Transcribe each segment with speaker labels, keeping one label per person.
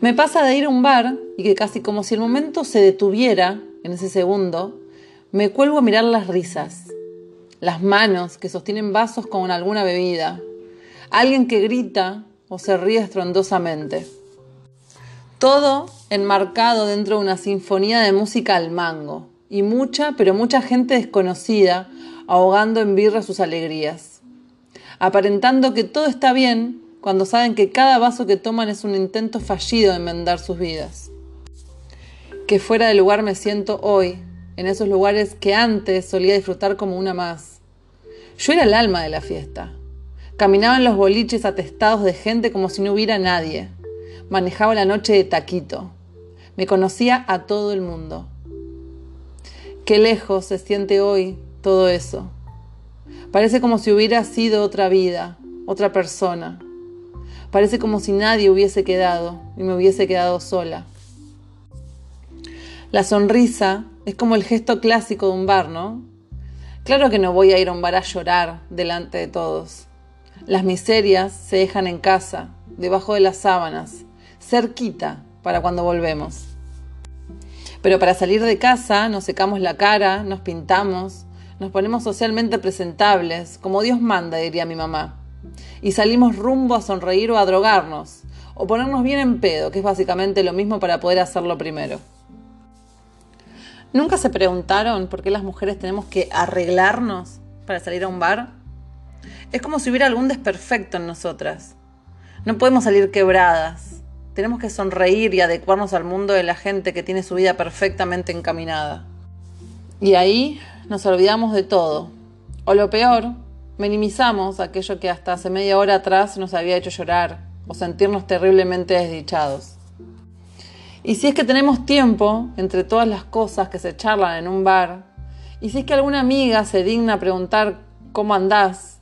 Speaker 1: Me pasa de ir a un bar y que casi como si el momento se detuviera en ese segundo, me cuelgo a mirar las risas, las manos que sostienen vasos con alguna bebida, alguien que grita o se ríe estrondosamente. Todo enmarcado dentro de una sinfonía de música al mango y mucha, pero mucha gente desconocida ahogando en birra sus alegrías, aparentando que todo está bien cuando saben que cada vaso que toman es un intento fallido de enmendar sus vidas. Que fuera de lugar me siento hoy, en esos lugares que antes solía disfrutar como una más. Yo era el alma de la fiesta. Caminaba en los boliches atestados de gente como si no hubiera nadie. Manejaba la noche de taquito. Me conocía a todo el mundo. Qué lejos se siente hoy todo eso. Parece como si hubiera sido otra vida, otra persona. Parece como si nadie hubiese quedado y me hubiese quedado sola. La sonrisa es como el gesto clásico de un bar, ¿no? Claro que no voy a ir a un bar a llorar delante de todos. Las miserias se dejan en casa, debajo de las sábanas, cerquita para cuando volvemos. Pero para salir de casa nos secamos la cara, nos pintamos, nos ponemos socialmente presentables, como Dios manda, diría mi mamá. Y salimos rumbo a sonreír o a drogarnos, o ponernos bien en pedo, que es básicamente lo mismo para poder hacerlo primero. ¿Nunca se preguntaron por qué las mujeres tenemos que arreglarnos para salir a un bar? Es como si hubiera algún desperfecto en nosotras. No podemos salir quebradas. Tenemos que sonreír y adecuarnos al mundo de la gente que tiene su vida perfectamente encaminada. Y ahí nos olvidamos de todo. O lo peor, minimizamos aquello que hasta hace media hora atrás nos había hecho llorar o sentirnos terriblemente desdichados. Y si es que tenemos tiempo entre todas las cosas que se charlan en un bar, y si es que alguna amiga se digna preguntar cómo andás,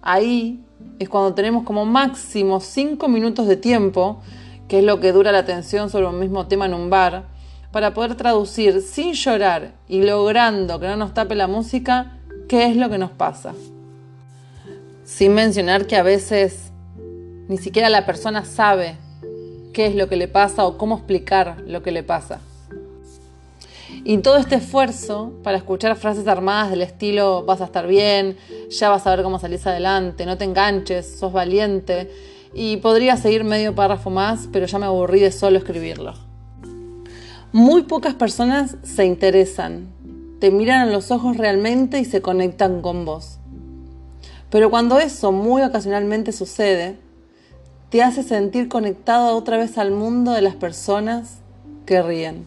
Speaker 1: ahí es cuando tenemos como máximo cinco minutos de tiempo, que es lo que dura la atención sobre un mismo tema en un bar, para poder traducir sin llorar y logrando que no nos tape la música qué es lo que nos pasa. Sin mencionar que a veces ni siquiera la persona sabe qué es lo que le pasa o cómo explicar lo que le pasa. Y todo este esfuerzo para escuchar frases armadas del estilo vas a estar bien, ya vas a ver cómo salís adelante, no te enganches, sos valiente, y podría seguir medio párrafo más, pero ya me aburrí de solo escribirlo. Muy pocas personas se interesan, te miran a los ojos realmente y se conectan con vos. Pero cuando eso muy ocasionalmente sucede, te hace sentir conectado otra vez al mundo de las personas que ríen.